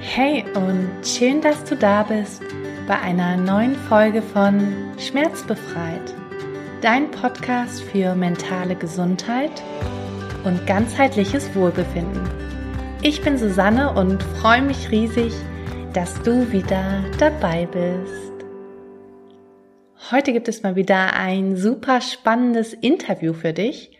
Hey und schön, dass du da bist bei einer neuen Folge von Schmerzbefreit, dein Podcast für mentale Gesundheit und ganzheitliches Wohlbefinden. Ich bin Susanne und freue mich riesig, dass du wieder dabei bist. Heute gibt es mal wieder ein super spannendes Interview für dich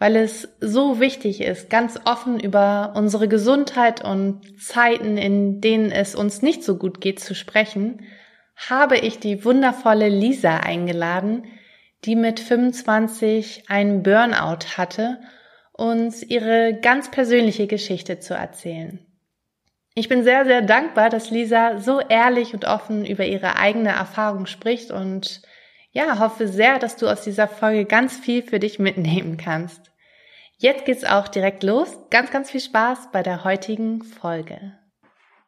weil es so wichtig ist, ganz offen über unsere Gesundheit und Zeiten, in denen es uns nicht so gut geht, zu sprechen, habe ich die wundervolle Lisa eingeladen, die mit 25 einen Burnout hatte, uns ihre ganz persönliche Geschichte zu erzählen. Ich bin sehr, sehr dankbar, dass Lisa so ehrlich und offen über ihre eigene Erfahrung spricht und ja, hoffe sehr, dass du aus dieser Folge ganz viel für dich mitnehmen kannst. Jetzt geht's auch direkt los. Ganz, ganz viel Spaß bei der heutigen Folge.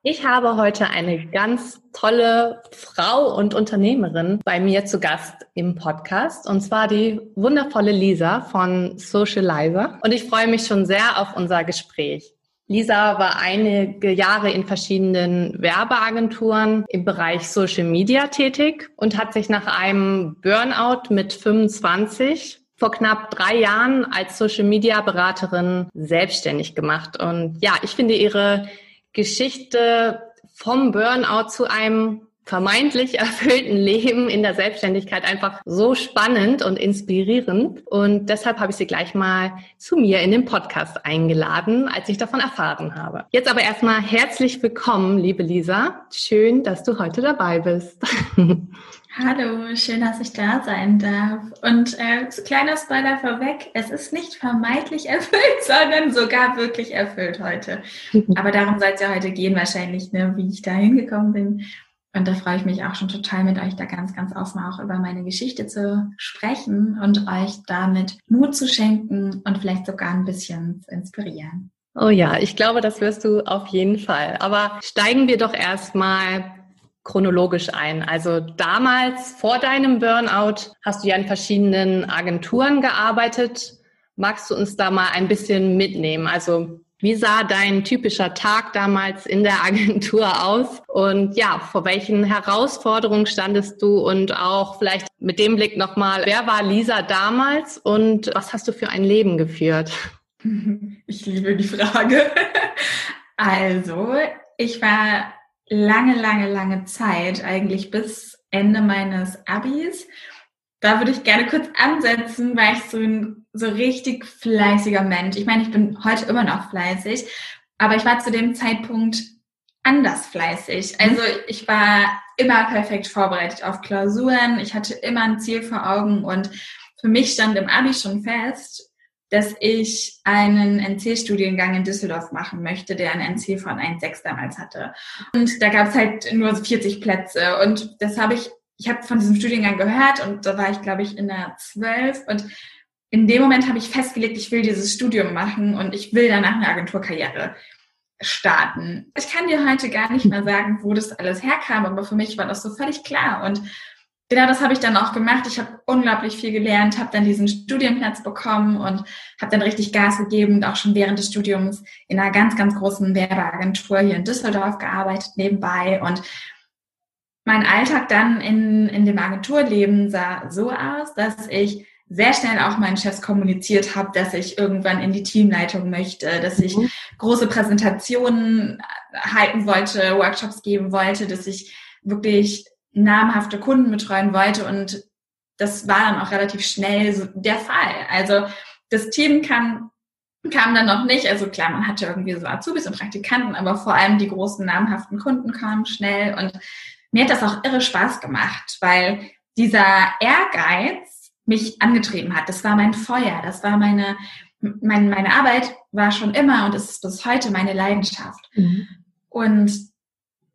Ich habe heute eine ganz tolle Frau und Unternehmerin bei mir zu Gast im Podcast und zwar die wundervolle Lisa von Socializer und ich freue mich schon sehr auf unser Gespräch. Lisa war einige Jahre in verschiedenen Werbeagenturen im Bereich Social Media tätig und hat sich nach einem Burnout mit 25 vor knapp drei Jahren als Social Media Beraterin selbstständig gemacht. Und ja, ich finde ihre Geschichte vom Burnout zu einem vermeintlich erfüllten Leben in der Selbstständigkeit einfach so spannend und inspirierend. Und deshalb habe ich sie gleich mal zu mir in den Podcast eingeladen, als ich davon erfahren habe. Jetzt aber erstmal herzlich willkommen, liebe Lisa. Schön, dass du heute dabei bist. Hallo, schön, dass ich da sein darf. Und äh, kleiner Spoiler vorweg, es ist nicht vermeintlich erfüllt, sondern sogar wirklich erfüllt heute. Aber darum soll es ja heute gehen, wahrscheinlich, ne, wie ich da hingekommen bin. Und da freue ich mich auch schon total mit euch da ganz, ganz offen auch über meine Geschichte zu sprechen und euch damit Mut zu schenken und vielleicht sogar ein bisschen zu inspirieren. Oh ja, ich glaube, das wirst du auf jeden Fall. Aber steigen wir doch erstmal chronologisch ein. Also damals vor deinem Burnout hast du ja in verschiedenen Agenturen gearbeitet. Magst du uns da mal ein bisschen mitnehmen? Also wie sah dein typischer Tag damals in der Agentur aus? Und ja, vor welchen Herausforderungen standest du? Und auch vielleicht mit dem Blick nochmal, wer war Lisa damals und was hast du für ein Leben geführt? Ich liebe die Frage. Also, ich war lange, lange, lange Zeit, eigentlich bis Ende meines Abis. Da würde ich gerne kurz ansetzen, weil ich so ein so richtig fleißiger Mensch. Ich meine, ich bin heute immer noch fleißig, aber ich war zu dem Zeitpunkt anders fleißig. Mhm. Also ich war immer perfekt vorbereitet auf Klausuren. Ich hatte immer ein Ziel vor Augen und für mich stand im Abi schon fest, dass ich einen NC-Studiengang in Düsseldorf machen möchte, der ein NC von 1,6 damals hatte. Und da gab es halt nur 40 Plätze. Und das habe ich, ich habe von diesem Studiengang gehört und da war ich, glaube ich, in der 12. Und in dem Moment habe ich festgelegt, ich will dieses Studium machen und ich will danach eine Agenturkarriere starten. Ich kann dir heute gar nicht mehr sagen, wo das alles herkam, aber für mich war das so völlig klar. Und genau das habe ich dann auch gemacht. Ich habe unglaublich viel gelernt, habe dann diesen Studienplatz bekommen und habe dann richtig Gas gegeben und auch schon während des Studiums in einer ganz, ganz großen Werbeagentur hier in Düsseldorf gearbeitet nebenbei. Und mein Alltag dann in, in dem Agenturleben sah so aus, dass ich sehr schnell auch meinen Chefs kommuniziert habe, dass ich irgendwann in die Teamleitung möchte, dass ich mhm. große Präsentationen halten wollte, Workshops geben wollte, dass ich wirklich namhafte Kunden betreuen wollte und das war dann auch relativ schnell so der Fall. Also das Team kam, kam dann noch nicht. Also klar, man hatte irgendwie so Azubis und Praktikanten, aber vor allem die großen namhaften Kunden kamen schnell und mir hat das auch irre Spaß gemacht, weil dieser Ehrgeiz mich angetrieben hat. Das war mein Feuer, das war meine, meine, meine Arbeit war schon immer und ist bis heute meine Leidenschaft. Mhm. Und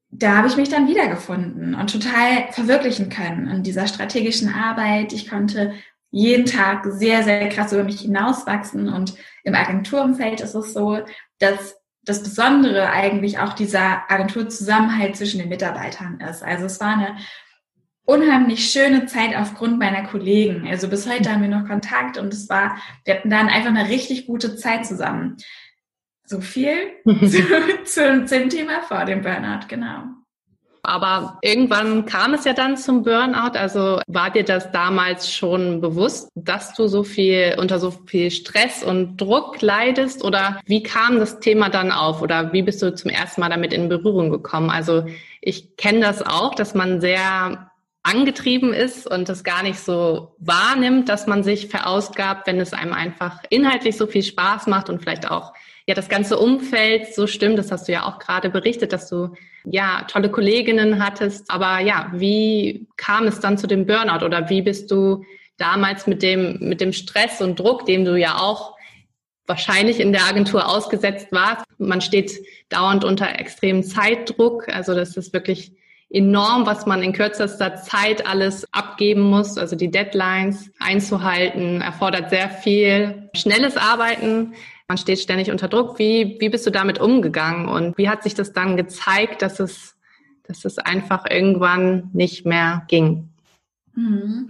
da habe ich mich dann wiedergefunden und total verwirklichen können in dieser strategischen Arbeit. Ich konnte jeden Tag sehr, sehr krass über mich hinauswachsen und im Agenturumfeld ist es so, dass das Besondere eigentlich auch dieser Agenturzusammenhalt zwischen den Mitarbeitern ist. Also es war eine unheimlich schöne Zeit aufgrund meiner Kollegen. Also bis heute haben wir noch Kontakt und es war, wir hatten dann einfach eine richtig gute Zeit zusammen. So viel zu, zu, zum Thema vor dem Burnout, genau. Aber irgendwann kam es ja dann zum Burnout. Also war dir das damals schon bewusst, dass du so viel unter so viel Stress und Druck leidest? Oder wie kam das Thema dann auf? Oder wie bist du zum ersten Mal damit in Berührung gekommen? Also ich kenne das auch, dass man sehr angetrieben ist und es gar nicht so wahrnimmt, dass man sich verausgabt, wenn es einem einfach inhaltlich so viel Spaß macht und vielleicht auch ja das ganze Umfeld so stimmt. Das hast du ja auch gerade berichtet, dass du ja tolle Kolleginnen hattest. Aber ja, wie kam es dann zu dem Burnout oder wie bist du damals mit dem mit dem Stress und Druck, dem du ja auch wahrscheinlich in der Agentur ausgesetzt warst? Man steht dauernd unter extremem Zeitdruck. Also das ist wirklich enorm, was man in kürzester Zeit alles abgeben muss. Also die Deadlines einzuhalten, erfordert sehr viel schnelles Arbeiten. Man steht ständig unter Druck. Wie, wie bist du damit umgegangen und wie hat sich das dann gezeigt, dass es, dass es einfach irgendwann nicht mehr ging? Mhm.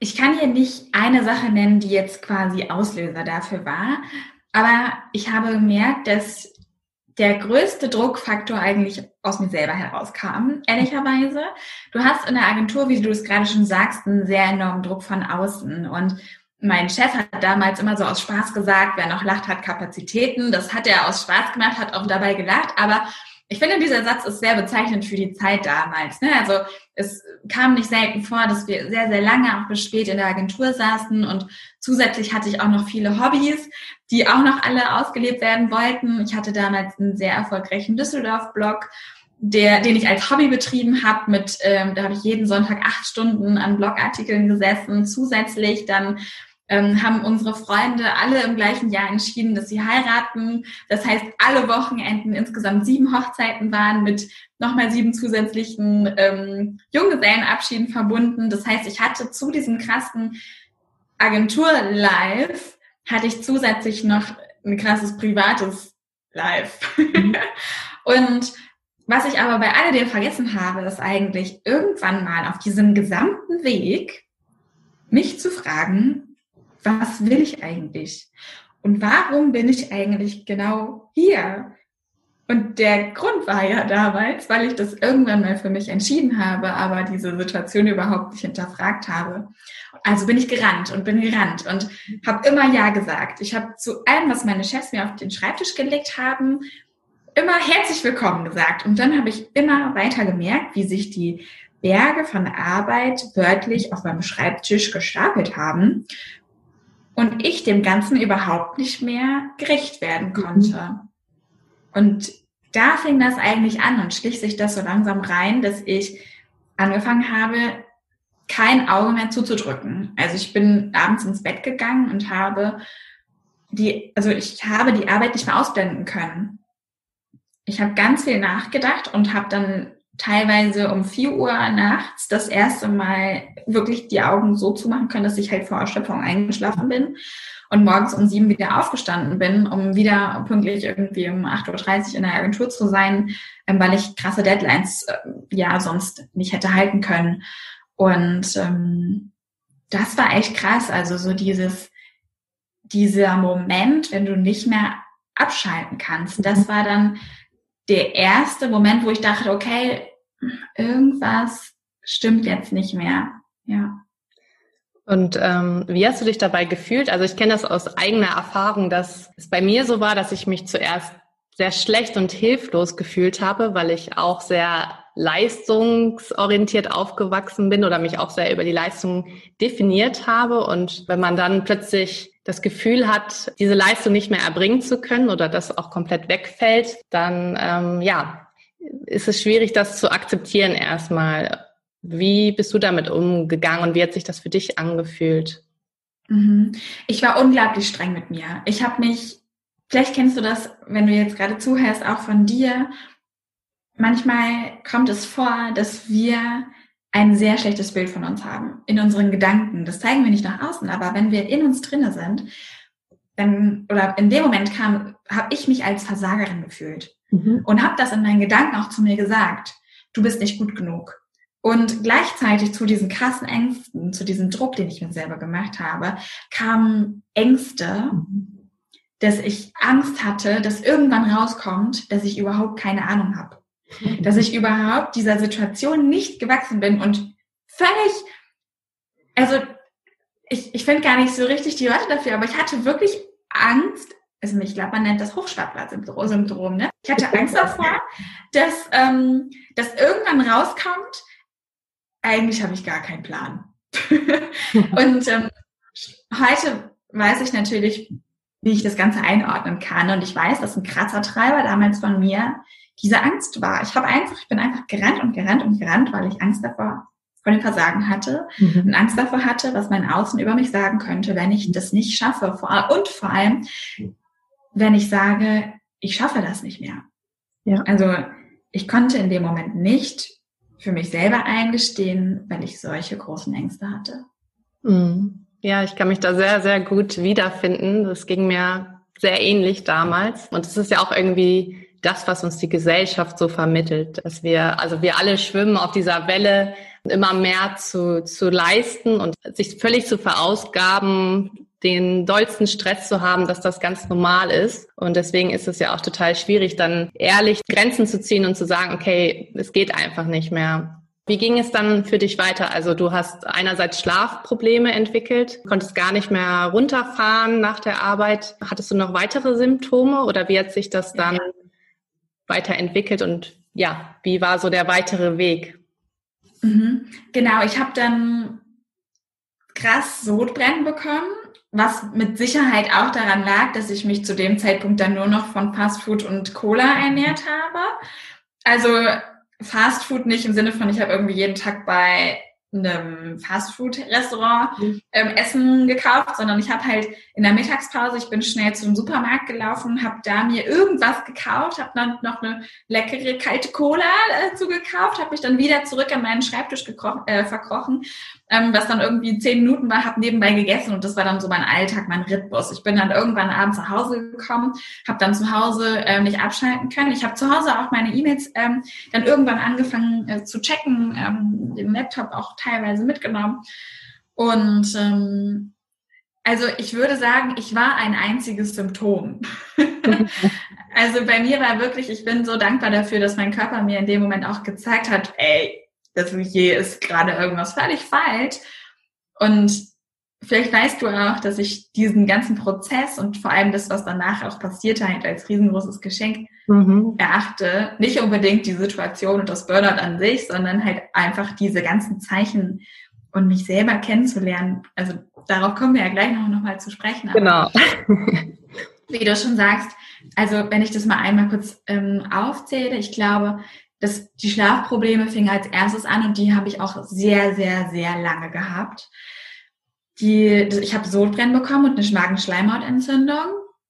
Ich kann hier nicht eine Sache nennen, die jetzt quasi Auslöser dafür war, aber ich habe gemerkt, dass der größte Druckfaktor eigentlich aus mir selber herauskam, ehrlicherweise. Du hast in der Agentur, wie du es gerade schon sagst, einen sehr enormen Druck von außen. Und mein Chef hat damals immer so aus Spaß gesagt, wer noch lacht, hat Kapazitäten. Das hat er aus Spaß gemacht, hat auch dabei gelacht. Aber ich finde, dieser Satz ist sehr bezeichnend für die Zeit damals. Ne? Also es kam nicht selten vor, dass wir sehr, sehr lange auch bis spät in der Agentur saßen und zusätzlich hatte ich auch noch viele Hobbys, die auch noch alle ausgelebt werden wollten. Ich hatte damals einen sehr erfolgreichen Düsseldorf-Blog, der, den ich als Hobby betrieben habe. Mit, ähm, da habe ich jeden Sonntag acht Stunden an Blogartikeln gesessen. Zusätzlich dann ähm, haben unsere Freunde alle im gleichen Jahr entschieden, dass sie heiraten. Das heißt, alle Wochenenden insgesamt sieben Hochzeiten waren mit nochmal sieben zusätzlichen ähm, Junggesellenabschieden verbunden. Das heißt, ich hatte zu diesem krassen Agentur-Live hatte ich zusätzlich noch ein krasses privates Live. Mhm. Und was ich aber bei alledem vergessen habe, ist eigentlich irgendwann mal auf diesem gesamten Weg mich zu fragen, was will ich eigentlich? Und warum bin ich eigentlich genau hier? Und der Grund war ja damals, weil ich das irgendwann mal für mich entschieden habe, aber diese Situation überhaupt nicht hinterfragt habe. Also bin ich gerannt und bin gerannt und habe immer Ja gesagt. Ich habe zu allem, was meine Chefs mir auf den Schreibtisch gelegt haben, immer herzlich willkommen gesagt. Und dann habe ich immer weiter gemerkt, wie sich die Berge von Arbeit wörtlich auf meinem Schreibtisch gestapelt haben und ich dem Ganzen überhaupt nicht mehr gerecht werden mhm. konnte. Und da fing das eigentlich an und schlich sich das so langsam rein, dass ich angefangen habe, kein Auge mehr zuzudrücken. Also ich bin abends ins Bett gegangen und habe die, also ich habe die Arbeit nicht mehr ausblenden können. Ich habe ganz viel nachgedacht und habe dann teilweise um vier Uhr nachts das erste Mal wirklich die Augen so zu machen können, dass ich halt vor Erschöpfung eingeschlafen bin und morgens um sieben wieder aufgestanden bin, um wieder pünktlich irgendwie um 8.30 Uhr in der Agentur zu sein, ähm, weil ich krasse Deadlines äh, ja sonst nicht hätte halten können. Und ähm, das war echt krass. Also so dieses, dieser Moment, wenn du nicht mehr abschalten kannst, das mhm. war dann der erste Moment, wo ich dachte, okay, irgendwas stimmt jetzt nicht mehr. Ja. Und ähm, wie hast du dich dabei gefühlt? Also ich kenne das aus eigener Erfahrung, dass es bei mir so war, dass ich mich zuerst sehr schlecht und hilflos gefühlt habe, weil ich auch sehr leistungsorientiert aufgewachsen bin oder mich auch sehr über die Leistung definiert habe. Und wenn man dann plötzlich das Gefühl hat, diese Leistung nicht mehr erbringen zu können oder das auch komplett wegfällt, dann ähm, ja, ist es schwierig, das zu akzeptieren erstmal. Wie bist du damit umgegangen und wie hat sich das für dich angefühlt? Mhm. Ich war unglaublich streng mit mir. Ich habe mich, vielleicht kennst du das, wenn du jetzt gerade zuhörst, auch von dir. Manchmal kommt es vor, dass wir ein sehr schlechtes Bild von uns haben in unseren Gedanken. Das zeigen wir nicht nach außen, aber wenn wir in uns drinne sind, dann oder in dem Moment kam, habe ich mich als Versagerin gefühlt mhm. und habe das in meinen Gedanken auch zu mir gesagt. Du bist nicht gut genug. Und gleichzeitig zu diesen krassen Ängsten, zu diesem Druck, den ich mir selber gemacht habe, kamen Ängste, dass ich Angst hatte, dass irgendwann rauskommt, dass ich überhaupt keine Ahnung habe. Dass ich überhaupt dieser Situation nicht gewachsen bin und völlig, also ich, ich finde gar nicht so richtig die Worte dafür, aber ich hatte wirklich Angst, also ich glaube, man nennt das Hochstapler-Syndrom, ne? Ich hatte Angst davor, dass, ähm, dass irgendwann rauskommt, eigentlich habe ich gar keinen Plan. und ähm, heute weiß ich natürlich, wie ich das Ganze einordnen kann. Und ich weiß, dass ein krasser Treiber damals von mir diese Angst war. Ich habe einfach, ich bin einfach gerannt und gerannt und gerannt, weil ich Angst davor vor dem Versagen hatte mhm. und Angst davor hatte, was mein Außen über mich sagen könnte, wenn ich das nicht schaffe. Und vor allem, wenn ich sage, ich schaffe das nicht mehr. Ja. Also ich konnte in dem Moment nicht für mich selber eingestehen, weil ich solche großen Ängste hatte. Mhm. Ja, ich kann mich da sehr, sehr gut wiederfinden. Das ging mir sehr ähnlich damals. Und es ist ja auch irgendwie das, was uns die Gesellschaft so vermittelt, dass wir, also wir alle schwimmen auf dieser Welle, immer mehr zu, zu leisten und sich völlig zu verausgaben, den dollsten Stress zu haben, dass das ganz normal ist. Und deswegen ist es ja auch total schwierig, dann ehrlich Grenzen zu ziehen und zu sagen, okay, es geht einfach nicht mehr. Wie ging es dann für dich weiter? Also du hast einerseits Schlafprobleme entwickelt, konntest gar nicht mehr runterfahren nach der Arbeit. Hattest du noch weitere Symptome oder wie hat sich das dann weiterentwickelt und ja, wie war so der weitere Weg? Mhm. Genau, ich habe dann krass Sodbrennen bekommen was mit Sicherheit auch daran lag, dass ich mich zu dem Zeitpunkt dann nur noch von Fastfood und Cola ernährt habe. Also Fastfood nicht im Sinne von, ich habe irgendwie jeden Tag bei einem Fastfood-Restaurant mhm. ähm, Essen gekauft, sondern ich habe halt in der Mittagspause, ich bin schnell zum Supermarkt gelaufen, habe da mir irgendwas gekauft, habe dann noch eine leckere kalte Cola dazu gekauft, habe mich dann wieder zurück an meinen Schreibtisch äh, verkrochen, ähm, was dann irgendwie zehn Minuten war, habe nebenbei gegessen und das war dann so mein Alltag, mein Rittbus. Ich bin dann irgendwann abends nach Hause gekommen, habe dann zu Hause äh, nicht abschalten können. Ich habe zu Hause auch meine E-Mails ähm, dann irgendwann angefangen äh, zu checken, ähm, den Laptop auch teilweise mitgenommen. Und ähm, also ich würde sagen, ich war ein einziges Symptom. also bei mir war wirklich, ich bin so dankbar dafür, dass mein Körper mir in dem Moment auch gezeigt hat, ey, das hier ist gerade irgendwas völlig falsch. Und vielleicht weißt du auch, dass ich diesen ganzen Prozess und vor allem das, was danach auch passiert halt als riesengroßes Geschenk mhm. erachte. Nicht unbedingt die Situation und das Burnout an sich, sondern halt einfach diese ganzen Zeichen und mich selber kennenzulernen. Also darauf kommen wir ja gleich noch, noch mal zu sprechen. genau. wie du schon sagst, also wenn ich das mal einmal kurz ähm, aufzähle, ich glaube, dass die Schlafprobleme fingen als erstes an und die habe ich auch sehr, sehr, sehr lange gehabt. Die, ich habe Sodbrennen bekommen und eine Magenschleimhautentzündung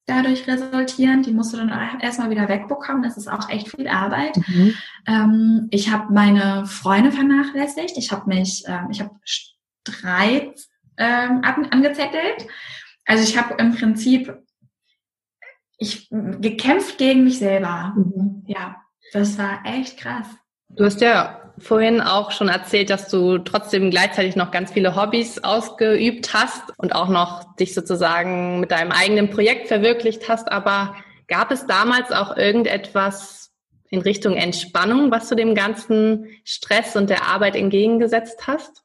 dadurch resultieren. Die musst du dann erstmal wieder wegbekommen. Das ist auch echt viel Arbeit. Mhm. Ähm, ich habe meine Freunde vernachlässigt. Ich habe mich, ähm, ich habe Streit ähm, angezettelt. Also ich habe im Prinzip ich gekämpft gegen mich selber. Mhm. Ja, das war echt krass. Du hast ja vorhin auch schon erzählt, dass du trotzdem gleichzeitig noch ganz viele Hobbys ausgeübt hast und auch noch dich sozusagen mit deinem eigenen Projekt verwirklicht hast. Aber gab es damals auch irgendetwas in Richtung Entspannung, was du dem ganzen Stress und der Arbeit entgegengesetzt hast?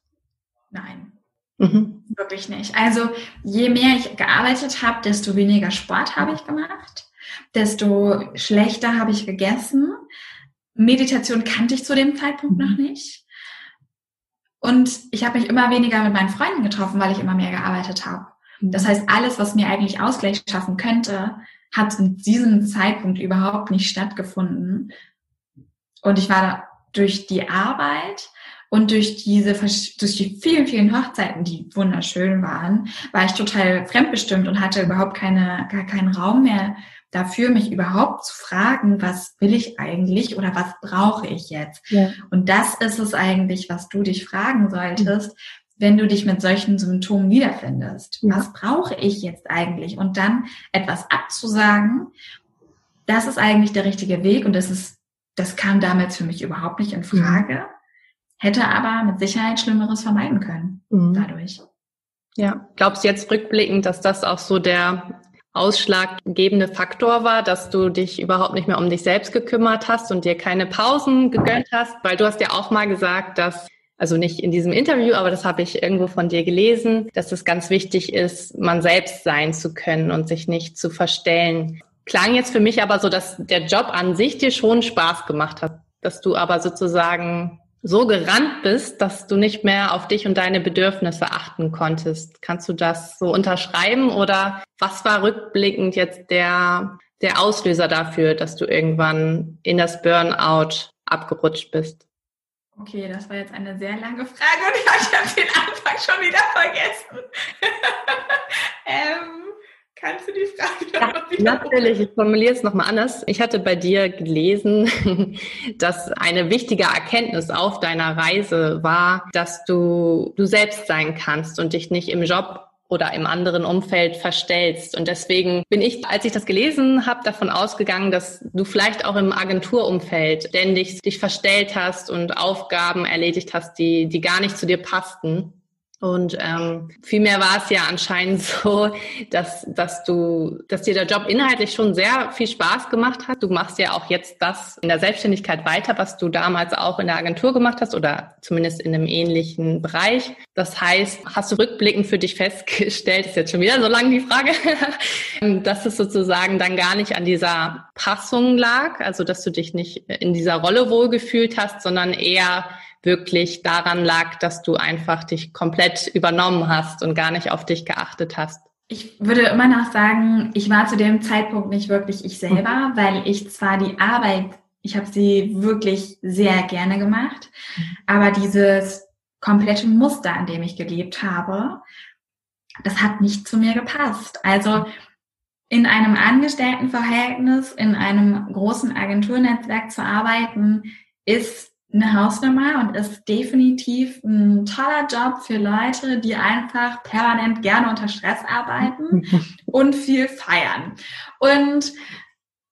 Nein. Mhm. Wirklich nicht. Also je mehr ich gearbeitet habe, desto weniger Sport habe ich gemacht, desto schlechter habe ich gegessen, Meditation kannte ich zu dem Zeitpunkt mhm. noch nicht. Und ich habe mich immer weniger mit meinen Freunden getroffen, weil ich immer mehr gearbeitet habe. Mhm. Das heißt, alles, was mir eigentlich Ausgleich schaffen könnte, hat in diesem Zeitpunkt überhaupt nicht stattgefunden. Und ich war da durch die Arbeit und durch diese, durch die vielen, vielen Hochzeiten, die wunderschön waren, war ich total fremdbestimmt und hatte überhaupt keine, gar keinen Raum mehr dafür, mich überhaupt zu fragen, was will ich eigentlich oder was brauche ich jetzt? Ja. Und das ist es eigentlich, was du dich fragen solltest, wenn du dich mit solchen Symptomen wiederfindest. Ja. Was brauche ich jetzt eigentlich? Und dann etwas abzusagen, das ist eigentlich der richtige Weg und das ist, das kam damals für mich überhaupt nicht in Frage. hätte aber mit Sicherheit Schlimmeres vermeiden können mhm. dadurch. Ja, glaubst du jetzt rückblickend, dass das auch so der ausschlaggebende Faktor war, dass du dich überhaupt nicht mehr um dich selbst gekümmert hast und dir keine Pausen gegönnt hast? Weil du hast ja auch mal gesagt, dass also nicht in diesem Interview, aber das habe ich irgendwo von dir gelesen, dass es ganz wichtig ist, man selbst sein zu können und sich nicht zu verstellen. Klang jetzt für mich aber so, dass der Job an sich dir schon Spaß gemacht hat, dass du aber sozusagen so gerannt bist, dass du nicht mehr auf dich und deine Bedürfnisse achten konntest. Kannst du das so unterschreiben oder was war rückblickend jetzt der, der Auslöser dafür, dass du irgendwann in das Burnout abgerutscht bist? Okay, das war jetzt eine sehr lange Frage und ich habe den Anfang schon wieder vergessen. ähm, Kannst du die Frage noch ja, Natürlich, ich formuliere es nochmal anders. Ich hatte bei dir gelesen, dass eine wichtige Erkenntnis auf deiner Reise war, dass du du selbst sein kannst und dich nicht im Job oder im anderen Umfeld verstellst. Und deswegen bin ich, als ich das gelesen habe, davon ausgegangen, dass du vielleicht auch im Agenturumfeld ständig dich verstellt hast und Aufgaben erledigt hast, die, die gar nicht zu dir passten. Und ähm, vielmehr war es ja anscheinend so, dass, dass du, dass dir der Job inhaltlich schon sehr viel Spaß gemacht hat. Du machst ja auch jetzt das in der Selbstständigkeit weiter, was du damals auch in der Agentur gemacht hast oder zumindest in einem ähnlichen Bereich. Das heißt, hast du rückblickend für dich festgestellt, ist jetzt schon wieder so lang die Frage, dass es sozusagen dann gar nicht an dieser Passung lag, also dass du dich nicht in dieser Rolle wohlgefühlt hast, sondern eher wirklich daran lag, dass du einfach dich komplett übernommen hast und gar nicht auf dich geachtet hast? Ich würde immer noch sagen, ich war zu dem Zeitpunkt nicht wirklich ich selber, mhm. weil ich zwar die Arbeit, ich habe sie wirklich sehr gerne gemacht, mhm. aber dieses komplette Muster, an dem ich gelebt habe, das hat nicht zu mir gepasst. Also in einem Angestelltenverhältnis, in einem großen Agenturnetzwerk zu arbeiten, ist eine Hausnummer und ist definitiv ein toller Job für Leute, die einfach permanent gerne unter Stress arbeiten und viel feiern. Und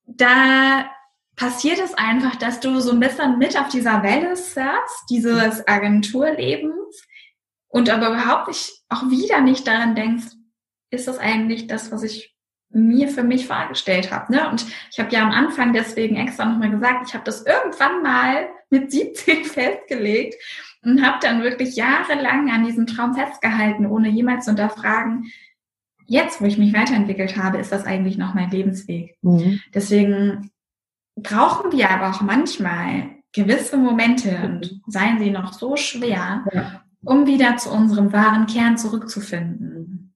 da passiert es einfach, dass du so ein bisschen mit auf dieser Welle surfst, dieses Agenturlebens und aber überhaupt nicht, auch wieder nicht daran denkst, ist das eigentlich das, was ich mir für mich vorgestellt habe. Ne? Und ich habe ja am Anfang deswegen extra nochmal gesagt, ich habe das irgendwann mal mit 17 festgelegt und habe dann wirklich jahrelang an diesem Traum festgehalten, ohne jemals zu unterfragen, jetzt, wo ich mich weiterentwickelt habe, ist das eigentlich noch mein Lebensweg. Mhm. Deswegen brauchen wir aber auch manchmal gewisse Momente und seien sie noch so schwer, ja. um wieder zu unserem wahren Kern zurückzufinden.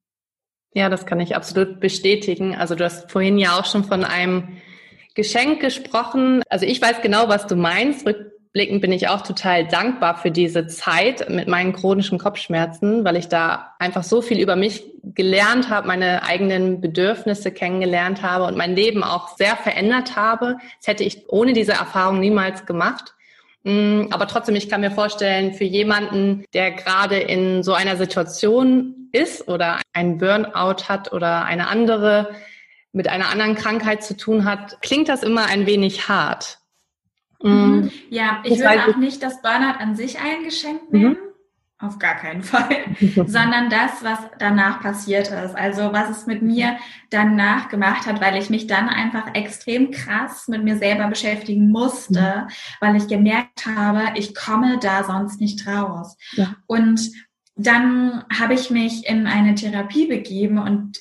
Ja, das kann ich absolut bestätigen. Also du hast vorhin ja auch schon von einem Geschenk gesprochen. Also ich weiß genau, was du meinst. Rückblickend bin ich auch total dankbar für diese Zeit mit meinen chronischen Kopfschmerzen, weil ich da einfach so viel über mich gelernt habe, meine eigenen Bedürfnisse kennengelernt habe und mein Leben auch sehr verändert habe. Das hätte ich ohne diese Erfahrung niemals gemacht. Mm, aber trotzdem, ich kann mir vorstellen, für jemanden, der gerade in so einer Situation ist oder einen Burnout hat oder eine andere mit einer anderen Krankheit zu tun hat, klingt das immer ein wenig hart. Mm. Mhm. Ja, ich würde auch nicht das Burnout an sich ein Geschenk nehmen. Mhm. Auf gar keinen Fall, sondern das, was danach passiert ist. Also was es mit mir danach gemacht hat, weil ich mich dann einfach extrem krass mit mir selber beschäftigen musste, mhm. weil ich gemerkt habe, ich komme da sonst nicht raus. Ja. Und dann habe ich mich in eine Therapie begeben und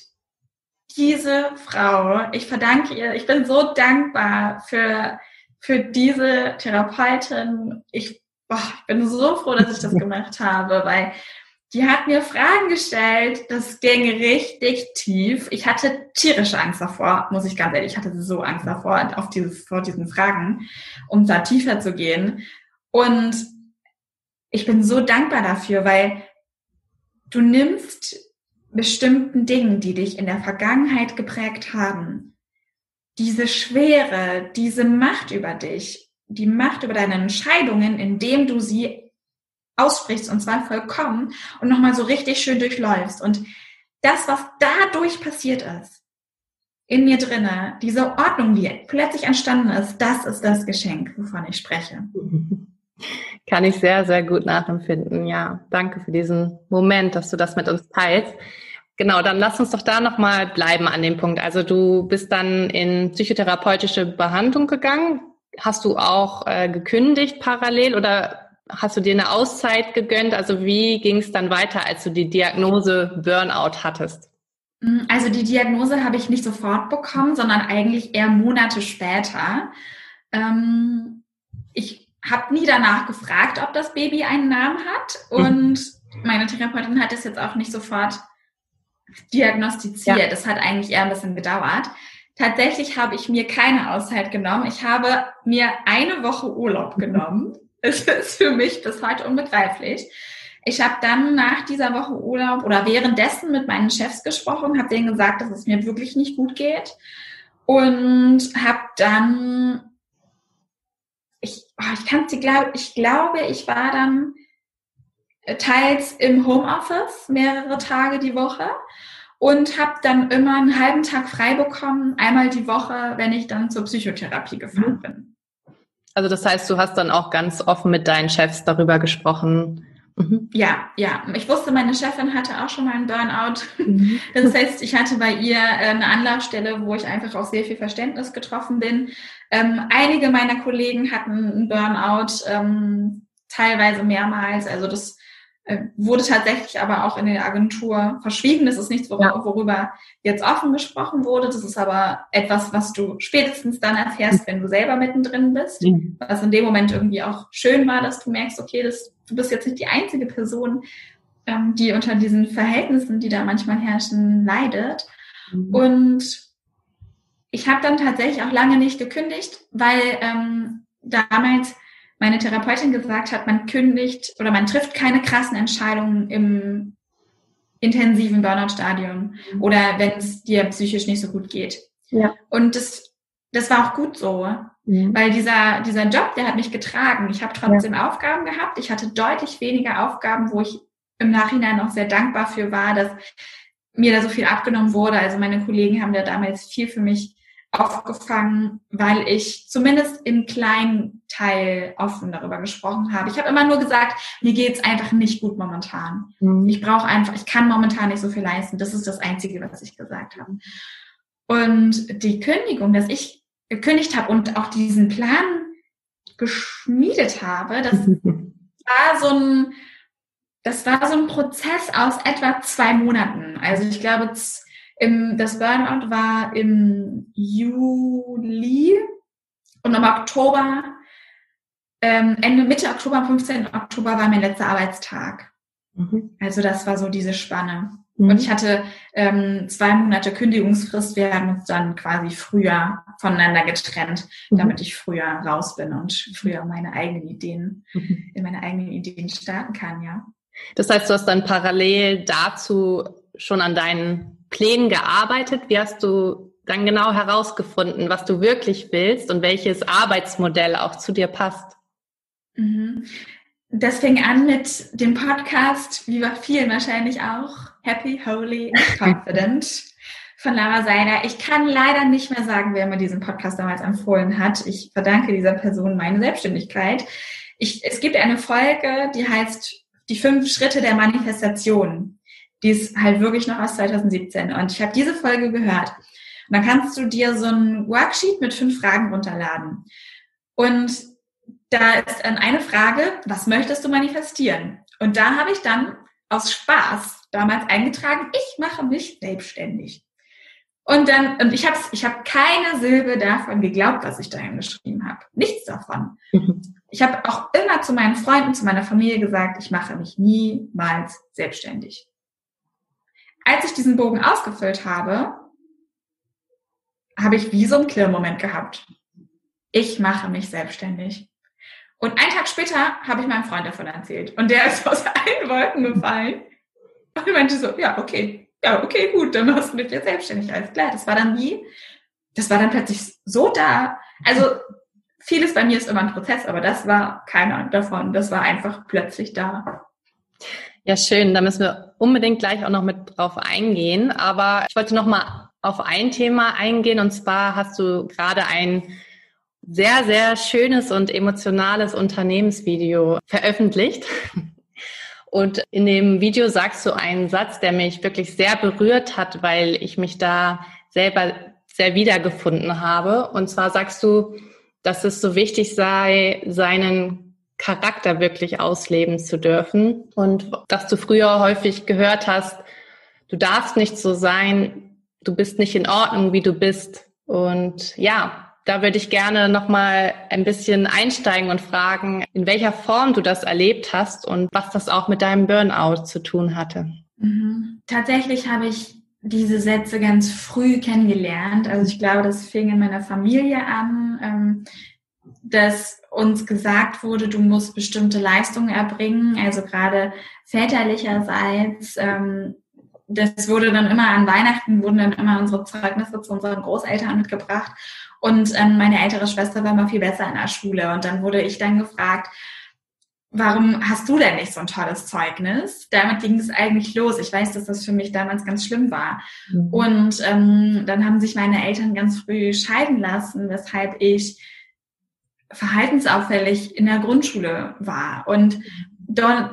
diese Frau, ich verdanke ihr, ich bin so dankbar für, für diese Therapeutin. Ich boah, ich bin so froh, dass ich das gemacht habe, weil die hat mir Fragen gestellt, das ging richtig tief. Ich hatte tierische Angst davor, muss ich ganz ehrlich, ich hatte so Angst davor, auf dieses, vor diesen Fragen, um da tiefer zu gehen. Und ich bin so dankbar dafür, weil du nimmst bestimmten Dingen, die dich in der Vergangenheit geprägt haben, diese Schwere, diese Macht über dich die Macht über deine Entscheidungen, indem du sie aussprichst und zwar vollkommen und nochmal so richtig schön durchläufst. Und das, was dadurch passiert ist, in mir drinne, diese Ordnung, die plötzlich entstanden ist, das ist das Geschenk, wovon ich spreche. Kann ich sehr, sehr gut nachempfinden. Ja, danke für diesen Moment, dass du das mit uns teilst. Genau, dann lass uns doch da nochmal bleiben an dem Punkt. Also du bist dann in psychotherapeutische Behandlung gegangen. Hast du auch äh, gekündigt parallel oder hast du dir eine Auszeit gegönnt? Also wie ging es dann weiter, als du die Diagnose Burnout hattest? Mm, also die Diagnose habe ich nicht sofort bekommen, sondern eigentlich eher Monate später. Ähm, ich habe nie danach gefragt, ob das Baby einen Namen hat und meine Therapeutin hat es jetzt auch nicht sofort diagnostiziert. Ja. Das hat eigentlich eher ein bisschen gedauert. Tatsächlich habe ich mir keine Auszeit genommen. Ich habe mir eine Woche Urlaub genommen. Es ist für mich bis heute unbegreiflich. Ich habe dann nach dieser Woche Urlaub oder währenddessen mit meinen Chefs gesprochen, habe denen gesagt, dass es mir wirklich nicht gut geht und habe dann ich oh, ich kann sie glaube ich glaube ich war dann teils im Homeoffice mehrere Tage die Woche und habe dann immer einen halben Tag frei bekommen, einmal die Woche, wenn ich dann zur Psychotherapie gefahren bin. Also das heißt, du hast dann auch ganz offen mit deinen Chefs darüber gesprochen. Mhm. Ja, ja. Ich wusste, meine Chefin hatte auch schon mal einen Burnout. Mhm. Das heißt, ich hatte bei ihr äh, eine Anlaufstelle, wo ich einfach auch sehr viel Verständnis getroffen bin. Ähm, einige meiner Kollegen hatten einen Burnout, ähm, teilweise mehrmals. Also das äh, wurde tatsächlich aber auch in der Agentur verschwiegen. Das ist nichts, worüber, worüber jetzt offen gesprochen wurde. Das ist aber etwas, was du spätestens dann erfährst, wenn du selber mittendrin bist. Mhm. Was in dem Moment irgendwie auch schön war, dass du merkst, okay, das, du bist jetzt nicht die einzige Person, ähm, die unter diesen Verhältnissen, die da manchmal herrschen, leidet. Mhm. Und ich habe dann tatsächlich auch lange nicht gekündigt, weil ähm, damals meine Therapeutin gesagt hat, man kündigt oder man trifft keine krassen Entscheidungen im intensiven Burnout-Stadium oder wenn es dir psychisch nicht so gut geht. Ja. Und das, das war auch gut so, mhm. weil dieser, dieser Job, der hat mich getragen. Ich habe trotzdem ja. Aufgaben gehabt. Ich hatte deutlich weniger Aufgaben, wo ich im Nachhinein auch sehr dankbar für war, dass mir da so viel abgenommen wurde. Also meine Kollegen haben da damals viel für mich aufgefangen, weil ich zumindest im kleinen Teil offen darüber gesprochen habe. Ich habe immer nur gesagt, mir geht's einfach nicht gut momentan. Mhm. Ich brauche einfach, ich kann momentan nicht so viel leisten. Das ist das Einzige, was ich gesagt habe. Und die Kündigung, dass ich gekündigt habe und auch diesen Plan geschmiedet habe, das war so ein, das war so ein Prozess aus etwa zwei Monaten. Also ich glaube, im, das Burnout war im Juli und im Oktober, ähm, Ende Mitte Oktober, am 15. Oktober war mein letzter Arbeitstag. Mhm. Also das war so diese Spanne. Mhm. Und ich hatte ähm, zwei Monate Kündigungsfrist. Wir haben uns dann quasi früher voneinander getrennt, mhm. damit ich früher raus bin und früher meine eigenen Ideen, mhm. in meine eigenen Ideen starten kann, ja. Das heißt, du hast dann parallel dazu schon an deinen Plänen gearbeitet? Wie hast du dann genau herausgefunden, was du wirklich willst und welches Arbeitsmodell auch zu dir passt? Mhm. Das fing an mit dem Podcast, wie bei vielen wahrscheinlich auch, Happy, Holy, Confident von Lara Seider. Ich kann leider nicht mehr sagen, wer mir diesen Podcast damals empfohlen hat. Ich verdanke dieser Person meine Selbstständigkeit. Ich, es gibt eine Folge, die heißt Die fünf Schritte der Manifestation. Die ist halt wirklich noch aus 2017. Und ich habe diese Folge gehört. Und dann kannst du dir so ein Worksheet mit fünf Fragen runterladen. Und da ist dann eine Frage, was möchtest du manifestieren? Und da habe ich dann aus Spaß damals eingetragen, ich mache mich selbstständig. Und dann, und ich habe ich hab keine Silbe davon geglaubt, was ich da geschrieben habe. Nichts davon. Mhm. Ich habe auch immer zu meinen Freunden, zu meiner Familie gesagt, ich mache mich niemals selbstständig als ich diesen Bogen ausgefüllt habe, habe ich wie so einen Klirrmoment gehabt. Ich mache mich selbstständig. Und einen Tag später habe ich meinem Freund davon erzählt. Und der ist aus allen Wolken gefallen. Und ich meinte so, ja, okay, ja, okay, gut, dann machst du mich jetzt selbstständig. Alles klar. Das war dann wie, das war dann plötzlich so da. Also vieles bei mir ist immer ein Prozess, aber das war keiner davon. Das war einfach plötzlich da. Ja, schön. Da müssen wir unbedingt gleich auch noch mit drauf eingehen. Aber ich wollte noch mal auf ein Thema eingehen. Und zwar hast du gerade ein sehr, sehr schönes und emotionales Unternehmensvideo veröffentlicht. Und in dem Video sagst du einen Satz, der mich wirklich sehr berührt hat, weil ich mich da selber sehr wiedergefunden habe. Und zwar sagst du, dass es so wichtig sei, seinen Charakter wirklich ausleben zu dürfen. Und dass du früher häufig gehört hast, du darfst nicht so sein, du bist nicht in Ordnung, wie du bist. Und ja, da würde ich gerne nochmal ein bisschen einsteigen und fragen, in welcher Form du das erlebt hast und was das auch mit deinem Burnout zu tun hatte. Mhm. Tatsächlich habe ich diese Sätze ganz früh kennengelernt. Also ich glaube, das fing in meiner Familie an, ähm, dass uns gesagt wurde, du musst bestimmte Leistungen erbringen. Also gerade väterlicherseits ähm, das wurde dann immer an Weihnachten, wurden dann immer unsere Zeugnisse zu unseren Großeltern mitgebracht. Und ähm, meine ältere Schwester war mal viel besser in der Schule. Und dann wurde ich dann gefragt, warum hast du denn nicht so ein tolles Zeugnis? Damit ging es eigentlich los. Ich weiß, dass das für mich damals ganz schlimm war. Mhm. Und ähm, dann haben sich meine Eltern ganz früh scheiden lassen, weshalb ich verhaltensauffällig in der Grundschule war. Und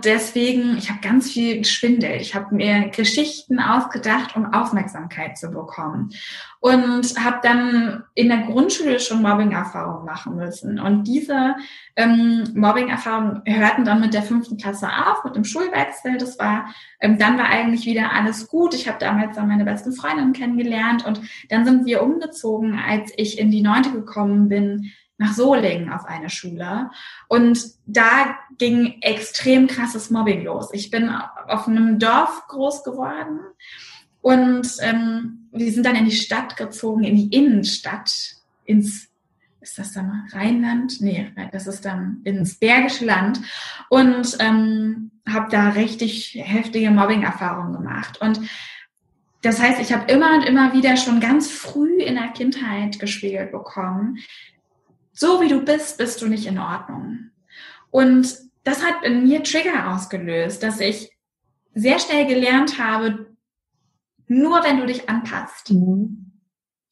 deswegen, ich habe ganz viel geschwindelt. Ich habe mir Geschichten ausgedacht, um Aufmerksamkeit zu bekommen. Und habe dann in der Grundschule schon Mobbing-Erfahrungen machen müssen. Und diese ähm, Mobbing-Erfahrungen hörten dann mit der fünften Klasse auf, mit dem Schulwechsel. Das war, ähm, dann war eigentlich wieder alles gut. Ich habe damals dann meine besten Freundinnen kennengelernt und dann sind wir umgezogen, als ich in die neunte gekommen bin nach Solingen auf eine Schule. Und da ging extrem krasses Mobbing los. Ich bin auf einem Dorf groß geworden und ähm, wir sind dann in die Stadt gezogen, in die Innenstadt, ins ist das dann Rheinland? Nee, das ist dann ins Bergische Land und ähm, habe da richtig heftige Mobbing-Erfahrungen gemacht. Und das heißt, ich habe immer und immer wieder schon ganz früh in der Kindheit gespiegelt bekommen, so wie du bist, bist du nicht in Ordnung. Und das hat in mir Trigger ausgelöst, dass ich sehr schnell gelernt habe, nur wenn du dich anpasst,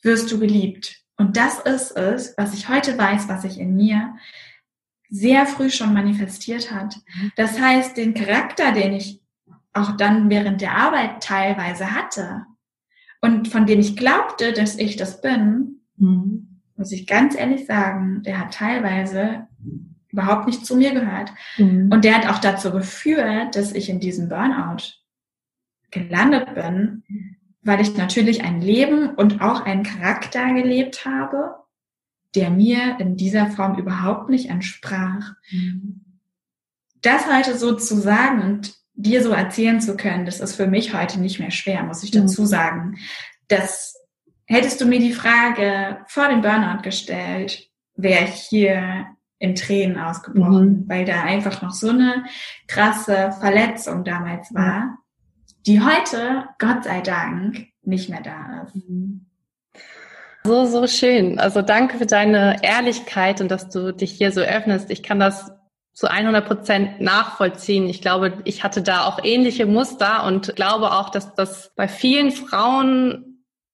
wirst du geliebt. Und das ist es, was ich heute weiß, was sich in mir sehr früh schon manifestiert hat. Das heißt, den Charakter, den ich auch dann während der Arbeit teilweise hatte und von dem ich glaubte, dass ich das bin, mhm muss ich ganz ehrlich sagen, der hat teilweise überhaupt nicht zu mir gehört. Mhm. Und der hat auch dazu geführt, dass ich in diesem Burnout gelandet bin, weil ich natürlich ein Leben und auch einen Charakter gelebt habe, der mir in dieser Form überhaupt nicht entsprach. Mhm. Das heute so zu sagen und dir so erzählen zu können, das ist für mich heute nicht mehr schwer, muss ich dazu mhm. sagen. Das Hättest du mir die Frage vor dem Burnout gestellt, wäre ich hier in Tränen ausgebrochen, mhm. weil da einfach noch so eine krasse Verletzung damals war, die heute, Gott sei Dank, nicht mehr da ist. Mhm. So, so schön. Also danke für deine Ehrlichkeit und dass du dich hier so öffnest. Ich kann das zu 100 Prozent nachvollziehen. Ich glaube, ich hatte da auch ähnliche Muster und glaube auch, dass das bei vielen Frauen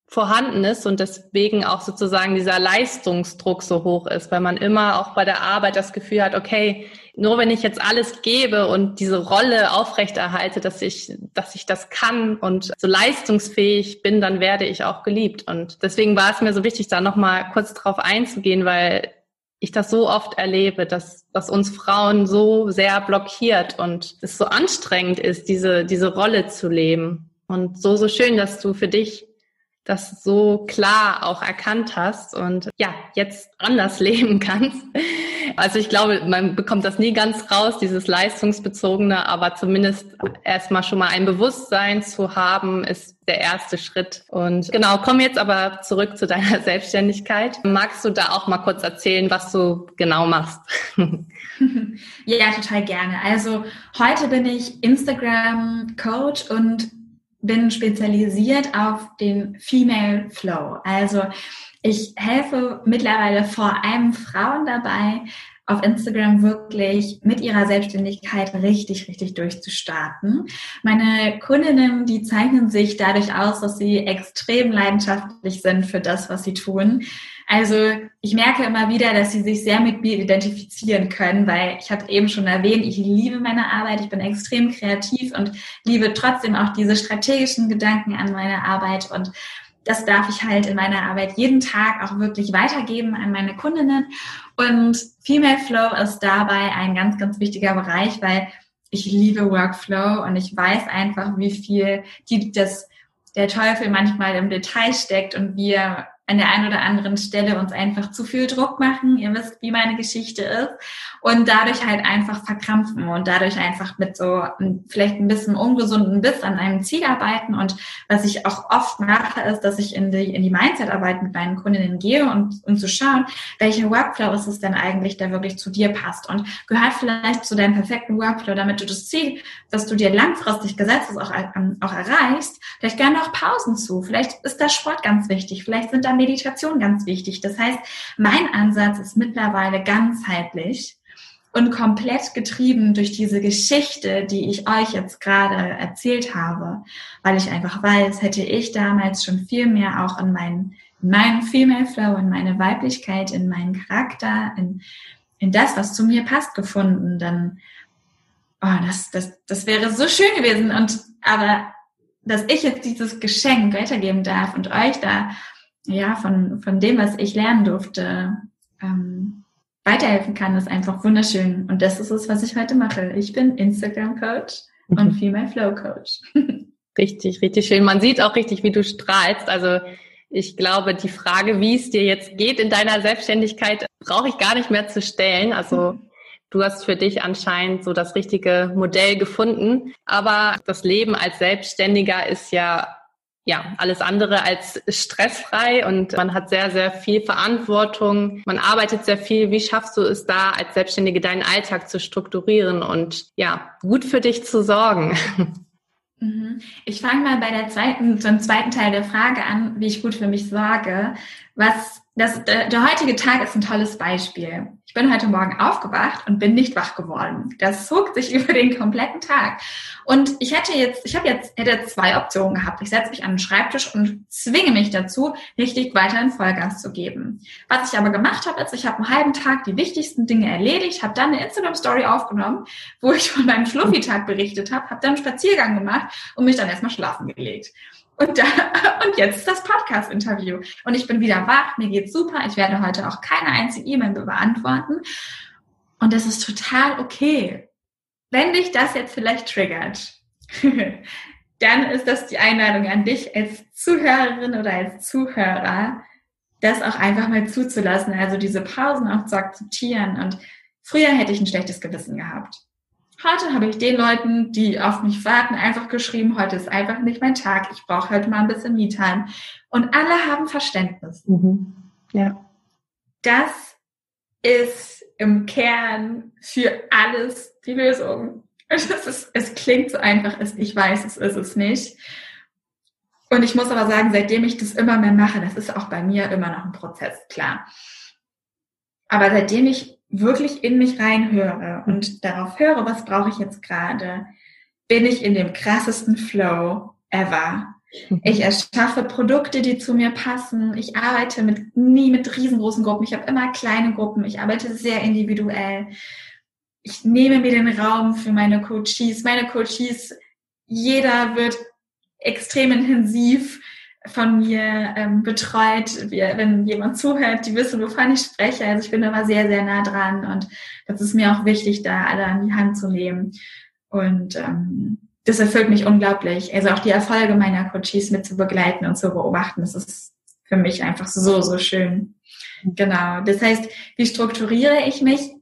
vorhanden ist und deswegen auch sozusagen dieser Leistungsdruck so hoch ist, weil man immer auch bei der Arbeit das Gefühl hat, okay, nur wenn ich jetzt alles gebe und diese Rolle aufrechterhalte, dass ich, dass ich das kann und so leistungsfähig bin, dann werde ich auch geliebt. Und deswegen war es mir so wichtig, da nochmal kurz drauf einzugehen, weil ich das so oft erlebe, dass, dass uns Frauen so sehr blockiert und es so anstrengend ist, diese, diese Rolle zu leben. Und so, so schön, dass du für dich das so klar auch erkannt hast und ja, jetzt anders leben kannst. Also ich glaube, man bekommt das nie ganz raus, dieses leistungsbezogene, aber zumindest erstmal schon mal ein Bewusstsein zu haben, ist der erste Schritt. Und genau, komm jetzt aber zurück zu deiner Selbstständigkeit. Magst du da auch mal kurz erzählen, was du genau machst? ja, total gerne. Also heute bin ich Instagram Coach und bin spezialisiert auf den Female Flow. Also ich helfe mittlerweile vor allem Frauen dabei, auf Instagram wirklich mit ihrer Selbstständigkeit richtig, richtig durchzustarten. Meine Kundinnen, die zeichnen sich dadurch aus, dass sie extrem leidenschaftlich sind für das, was sie tun. Also ich merke immer wieder, dass sie sich sehr mit mir identifizieren können, weil ich habe eben schon erwähnt, ich liebe meine Arbeit, ich bin extrem kreativ und liebe trotzdem auch diese strategischen Gedanken an meine Arbeit und das darf ich halt in meiner Arbeit jeden Tag auch wirklich weitergeben an meine Kundinnen. Und Female Flow ist dabei ein ganz, ganz wichtiger Bereich, weil ich liebe Workflow und ich weiß einfach, wie viel die, das, der Teufel manchmal im Detail steckt und wir an der einen oder anderen Stelle uns einfach zu viel Druck machen. Ihr wisst, wie meine Geschichte ist. Und dadurch halt einfach verkrampfen und dadurch einfach mit so vielleicht ein bisschen ungesunden Biss an einem Ziel arbeiten. Und was ich auch oft mache, ist, dass ich in die, in die Mindset-Arbeit mit meinen Kundinnen gehe und, um zu schauen, welcher Workflow ist es denn eigentlich, der wirklich zu dir passt und gehört vielleicht zu deinem perfekten Workflow, damit du das Ziel, das du dir langfristig gesetzt hast, auch, auch erreichst. Vielleicht gerne auch Pausen zu. Vielleicht ist der Sport ganz wichtig. Vielleicht sind da Meditation ganz wichtig. Das heißt, mein Ansatz ist mittlerweile ganzheitlich und komplett getrieben durch diese Geschichte, die ich euch jetzt gerade erzählt habe, weil ich einfach weiß, hätte ich damals schon viel mehr auch in meinen, in meinen Female Flow, in meine Weiblichkeit, in meinen Charakter, in, in das, was zu mir passt, gefunden, dann, oh, das, das, das wäre so schön gewesen. Und, aber, dass ich jetzt dieses Geschenk weitergeben darf und euch da ja, von, von dem, was ich lernen durfte, ähm, weiterhelfen kann, ist einfach wunderschön. Und das ist es, was ich heute mache. Ich bin Instagram-Coach mhm. und Female Flow-Coach. Richtig, richtig schön. Man sieht auch richtig, wie du strahlst. Also ich glaube, die Frage, wie es dir jetzt geht in deiner Selbstständigkeit, brauche ich gar nicht mehr zu stellen. Also du hast für dich anscheinend so das richtige Modell gefunden. Aber das Leben als Selbstständiger ist ja ja, alles andere als stressfrei und man hat sehr, sehr viel Verantwortung. Man arbeitet sehr viel. Wie schaffst du es da als Selbstständige deinen Alltag zu strukturieren und ja, gut für dich zu sorgen? Mhm. Ich fange mal bei der zweiten, zum zweiten Teil der Frage an, wie ich gut für mich sorge. Was das, der, der heutige Tag ist ein tolles Beispiel. Ich bin heute Morgen aufgewacht und bin nicht wach geworden. Das zog sich über den kompletten Tag. Und ich hätte jetzt, ich habe jetzt, hätte zwei Optionen gehabt. Ich setze mich an den Schreibtisch und zwinge mich dazu, richtig weiter in Vollgas zu geben. Was ich aber gemacht habe, ist, ich habe einen halben Tag die wichtigsten Dinge erledigt, habe dann eine Instagram-Story aufgenommen, wo ich von meinem Schluffi-Tag berichtet habe, habe dann einen Spaziergang gemacht und mich dann erstmal schlafen gelegt. Und, da, und jetzt das Podcast-Interview. Und ich bin wieder wach, mir geht's super. Ich werde heute auch keine einzige E-Mail beantworten. Und das ist total okay. Wenn dich das jetzt vielleicht triggert, dann ist das die Einladung an dich als Zuhörerin oder als Zuhörer, das auch einfach mal zuzulassen. Also diese Pausen auch zu akzeptieren. Und früher hätte ich ein schlechtes Gewissen gehabt. Heute habe ich den Leuten, die auf mich warten, einfach geschrieben, heute ist einfach nicht mein Tag, ich brauche heute mal ein bisschen Me-Time. Und alle haben Verständnis. Mhm. Ja. Das ist im Kern für alles die Lösung. Das ist, es klingt so einfach, ich weiß, es ist es nicht. Und ich muss aber sagen, seitdem ich das immer mehr mache, das ist auch bei mir immer noch ein Prozess, klar. Aber seitdem ich wirklich in mich reinhöre und darauf höre, was brauche ich jetzt gerade, bin ich in dem krassesten Flow ever. Ich erschaffe Produkte, die zu mir passen. Ich arbeite mit, nie mit riesengroßen Gruppen. Ich habe immer kleine Gruppen. Ich arbeite sehr individuell. Ich nehme mir den Raum für meine Coaches. Meine Coaches, jeder wird extrem intensiv von mir ähm, betreut. Wir, wenn jemand zuhört, die wissen, wovon ich spreche. Also ich bin immer sehr, sehr nah dran und das ist mir auch wichtig, da alle an die Hand zu nehmen. Und ähm, das erfüllt mich unglaublich. Also auch die Erfolge meiner Coaches mit zu begleiten und zu beobachten, das ist für mich einfach so, so schön. Genau. Das heißt, wie strukturiere ich mich?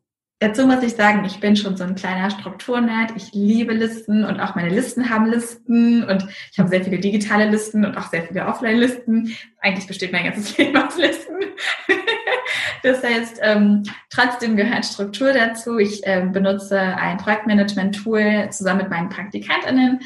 Dazu muss ich sagen, ich bin schon so ein kleiner Strukturnerd. Ich liebe Listen und auch meine Listen haben Listen und ich habe sehr viele digitale Listen und auch sehr viele Offline-Listen. Eigentlich besteht mein ganzes Leben aus Listen. das heißt, ähm, trotzdem gehört Struktur dazu. Ich ähm, benutze ein Projektmanagement-Tool zusammen mit meinen PraktikantInnen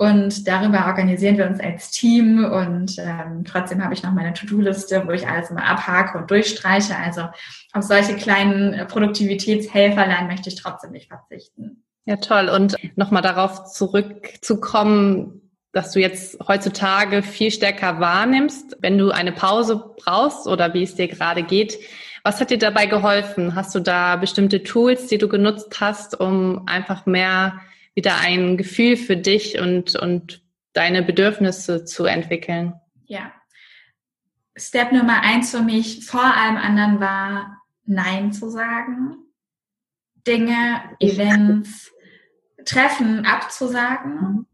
und darüber organisieren wir uns als Team und ähm, trotzdem habe ich noch meine To-Do-Liste, wo ich alles immer abhake und durchstreiche. Also auf solche kleinen äh, Produktivitätshelferlein möchte ich trotzdem nicht verzichten. Ja, toll. Und nochmal darauf zurückzukommen, dass du jetzt heutzutage viel stärker wahrnimmst, wenn du eine Pause brauchst oder wie es dir gerade geht. Was hat dir dabei geholfen? Hast du da bestimmte Tools, die du genutzt hast, um einfach mehr wieder ein Gefühl für dich und, und deine Bedürfnisse zu entwickeln? Ja. Step Nummer eins für mich vor allem anderen war, Nein zu sagen. Dinge, Events, Treffen abzusagen. Mhm.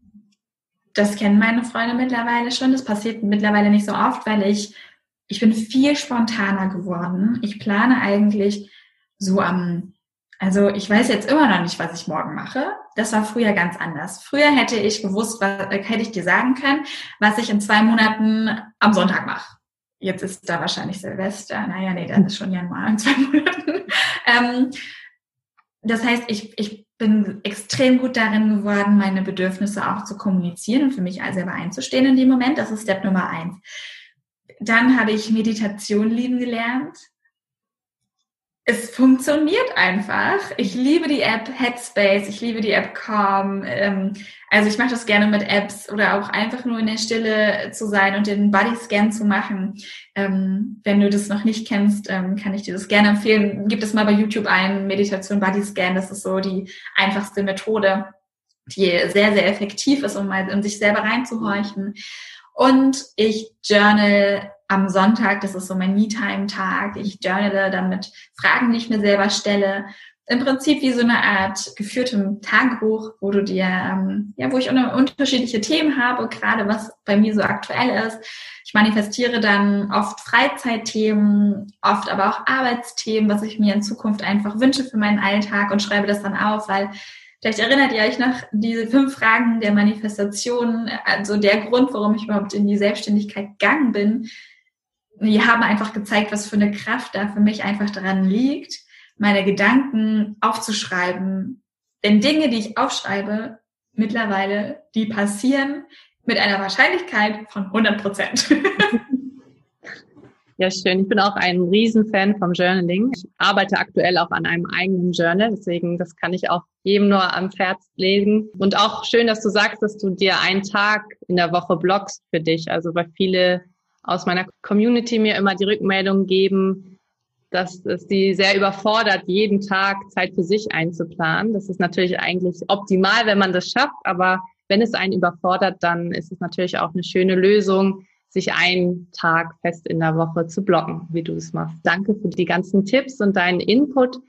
Das kennen meine Freunde mittlerweile schon. Das passiert mittlerweile nicht so oft, weil ich, ich bin viel spontaner geworden. Ich plane eigentlich so am, also ich weiß jetzt immer noch nicht, was ich morgen mache. Das war früher ganz anders. Früher hätte ich gewusst, was, hätte ich dir sagen können, was ich in zwei Monaten am Sonntag mache. Jetzt ist da wahrscheinlich Silvester. Naja, nee, das ist schon Januar in zwei Monaten. Ähm, das heißt, ich, ich bin extrem gut darin geworden, meine Bedürfnisse auch zu kommunizieren und für mich selber einzustehen in dem Moment. Das ist Step Nummer eins. Dann habe ich Meditation lieben gelernt es funktioniert einfach. Ich liebe die App Headspace, ich liebe die App Calm. Ähm, also ich mache das gerne mit Apps oder auch einfach nur in der Stille zu sein und den Bodyscan zu machen. Ähm, wenn du das noch nicht kennst, ähm, kann ich dir das gerne empfehlen. Gib es mal bei YouTube ein, Meditation Bodyscan. Das ist so die einfachste Methode, die sehr, sehr effektiv ist, um mal in sich selber reinzuhorchen. Und ich journal am Sonntag, das ist so mein Me-Time-Tag. Ich journale dann mit Fragen, die ich mir selber stelle. Im Prinzip wie so eine Art geführtem Tagebuch, wo du dir, ähm, ja, wo ich unterschiedliche Themen habe, gerade was bei mir so aktuell ist. Ich manifestiere dann oft Freizeitthemen, oft aber auch Arbeitsthemen, was ich mir in Zukunft einfach wünsche für meinen Alltag und schreibe das dann auf, weil Vielleicht erinnert ihr euch noch diese fünf Fragen der Manifestation, also der Grund, warum ich überhaupt in die Selbstständigkeit gegangen bin, die haben einfach gezeigt, was für eine Kraft da für mich einfach daran liegt, meine Gedanken aufzuschreiben. Denn Dinge, die ich aufschreibe, mittlerweile, die passieren mit einer Wahrscheinlichkeit von 100 Prozent. Ja, schön. Ich bin auch ein Riesenfan vom Journaling. Ich arbeite aktuell auch an einem eigenen Journal, deswegen das kann ich auch jedem nur ans Herz legen. Und auch schön, dass du sagst, dass du dir einen Tag in der Woche blockst für dich. Also weil viele aus meiner Community mir immer die Rückmeldung geben, dass es die sehr überfordert, jeden Tag Zeit für sich einzuplanen. Das ist natürlich eigentlich optimal, wenn man das schafft, aber wenn es einen überfordert, dann ist es natürlich auch eine schöne Lösung, sich einen Tag fest in der Woche zu blocken, wie du es machst. Danke für die ganzen Tipps und deinen Input.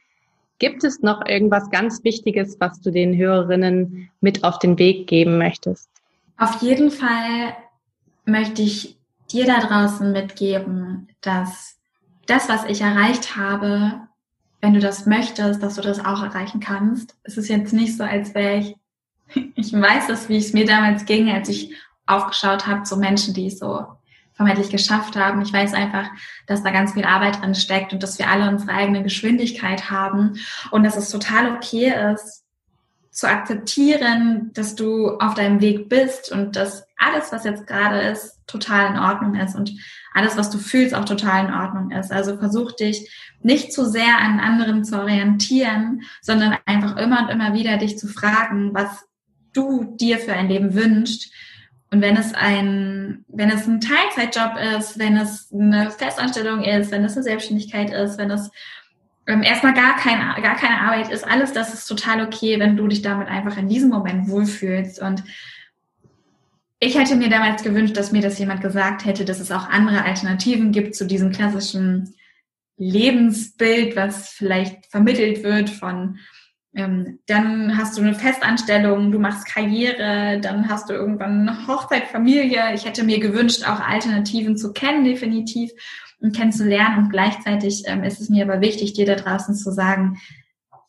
Gibt es noch irgendwas ganz Wichtiges, was du den Hörerinnen mit auf den Weg geben möchtest? Auf jeden Fall möchte ich dir da draußen mitgeben, dass das, was ich erreicht habe, wenn du das möchtest, dass du das auch erreichen kannst. Es ist jetzt nicht so, als wäre ich, ich weiß es, wie es mir damals ging, als ich aufgeschaut habe zu Menschen, die es so vermeintlich geschafft haben. Ich weiß einfach, dass da ganz viel Arbeit drin steckt und dass wir alle unsere eigene Geschwindigkeit haben und dass es total okay ist, zu akzeptieren, dass du auf deinem Weg bist und dass alles, was jetzt gerade ist, total in Ordnung ist und alles, was du fühlst, auch total in Ordnung ist. Also versuch dich nicht zu sehr an anderen zu orientieren, sondern einfach immer und immer wieder dich zu fragen, was du dir für ein Leben wünschst. Und wenn es ein, wenn es ein Teilzeitjob ist, wenn es eine Festanstellung ist, wenn es eine Selbstständigkeit ist, wenn es ähm, erstmal gar keine, gar keine Arbeit ist, alles das ist total okay, wenn du dich damit einfach in diesem Moment wohlfühlst. Und ich hätte mir damals gewünscht, dass mir das jemand gesagt hätte, dass es auch andere Alternativen gibt zu diesem klassischen Lebensbild, was vielleicht vermittelt wird von ähm, dann hast du eine Festanstellung, du machst Karriere, dann hast du irgendwann eine Hochzeit, Familie. Ich hätte mir gewünscht, auch Alternativen zu kennen, definitiv und kennenzulernen. Und gleichzeitig ähm, ist es mir aber wichtig, dir da draußen zu sagen,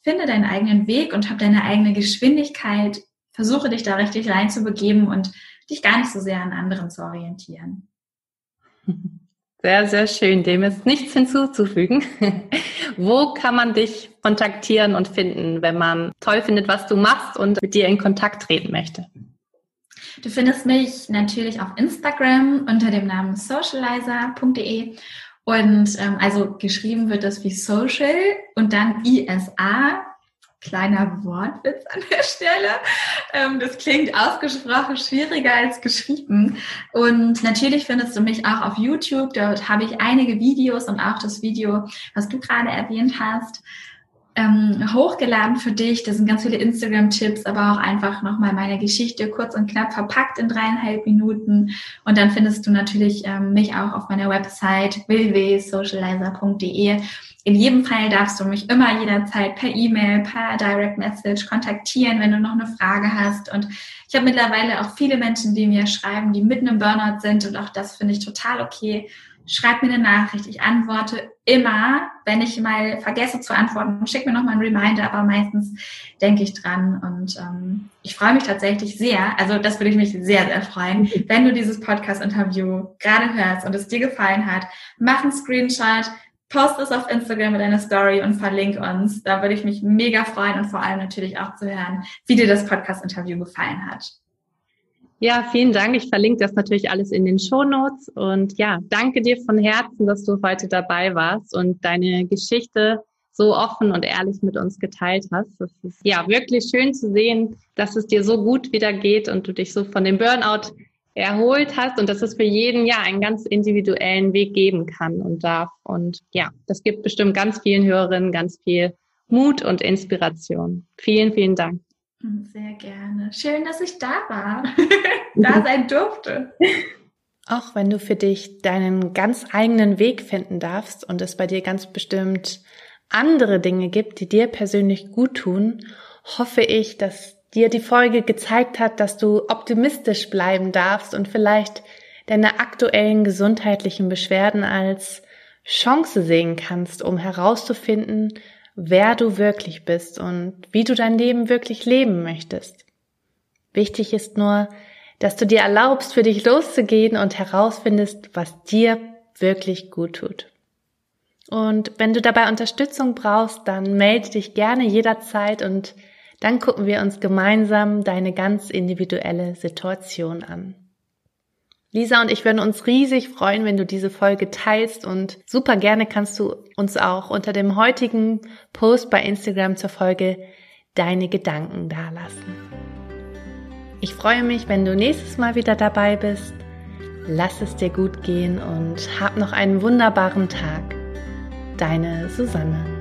finde deinen eigenen Weg und hab deine eigene Geschwindigkeit. Versuche dich da richtig reinzubegeben und dich gar nicht so sehr an anderen zu orientieren. Sehr, sehr schön. Dem ist nichts hinzuzufügen. Wo kann man dich kontaktieren und finden, wenn man toll findet, was du machst und mit dir in Kontakt treten möchte? Du findest mich natürlich auf Instagram unter dem Namen socializer.de und ähm, also geschrieben wird das wie Social und dann ISA Kleiner Wortwitz an der Stelle. Ähm, das klingt ausgesprochen schwieriger als geschrieben. Und natürlich findest du mich auch auf YouTube. Dort habe ich einige Videos und auch das Video, was du gerade erwähnt hast ähm, hochgeladen für dich. Da sind ganz viele Instagram-Tipps, aber auch einfach nochmal meine Geschichte kurz und knapp verpackt in dreieinhalb Minuten. Und dann findest du natürlich ähm, mich auch auf meiner Website www.socializer.de. In jedem Fall darfst du mich immer jederzeit per E-Mail, per Direct Message kontaktieren, wenn du noch eine Frage hast. Und ich habe mittlerweile auch viele Menschen, die mir schreiben, die mitten im Burnout sind. Und auch das finde ich total okay schreib mir eine Nachricht. Ich antworte immer, wenn ich mal vergesse zu antworten, schick mir nochmal einen Reminder, aber meistens denke ich dran und ähm, ich freue mich tatsächlich sehr, also das würde ich mich sehr, sehr freuen, wenn du dieses Podcast-Interview gerade hörst und es dir gefallen hat, mach einen Screenshot, post es auf Instagram mit einer Story und verlink uns. Da würde ich mich mega freuen und vor allem natürlich auch zu hören, wie dir das Podcast-Interview gefallen hat. Ja, vielen Dank. Ich verlinke das natürlich alles in den Show Notes. Und ja, danke dir von Herzen, dass du heute dabei warst und deine Geschichte so offen und ehrlich mit uns geteilt hast. Das ist ja wirklich schön zu sehen, dass es dir so gut wieder geht und du dich so von dem Burnout erholt hast und dass es für jeden ja einen ganz individuellen Weg geben kann und darf. Und ja, das gibt bestimmt ganz vielen Hörerinnen ganz viel Mut und Inspiration. Vielen, vielen Dank. Sehr gerne. Schön, dass ich da war, da sein durfte. Auch wenn du für dich deinen ganz eigenen Weg finden darfst und es bei dir ganz bestimmt andere Dinge gibt, die dir persönlich gut tun, hoffe ich, dass dir die Folge gezeigt hat, dass du optimistisch bleiben darfst und vielleicht deine aktuellen gesundheitlichen Beschwerden als Chance sehen kannst, um herauszufinden, wer du wirklich bist und wie du dein Leben wirklich leben möchtest. Wichtig ist nur, dass du dir erlaubst, für dich loszugehen und herausfindest, was dir wirklich gut tut. Und wenn du dabei Unterstützung brauchst, dann melde dich gerne jederzeit und dann gucken wir uns gemeinsam deine ganz individuelle Situation an. Lisa und ich würden uns riesig freuen, wenn du diese Folge teilst und super gerne kannst du uns auch unter dem heutigen Post bei Instagram zur Folge deine Gedanken dalassen. Ich freue mich, wenn du nächstes Mal wieder dabei bist. Lass es dir gut gehen und hab noch einen wunderbaren Tag. Deine Susanne.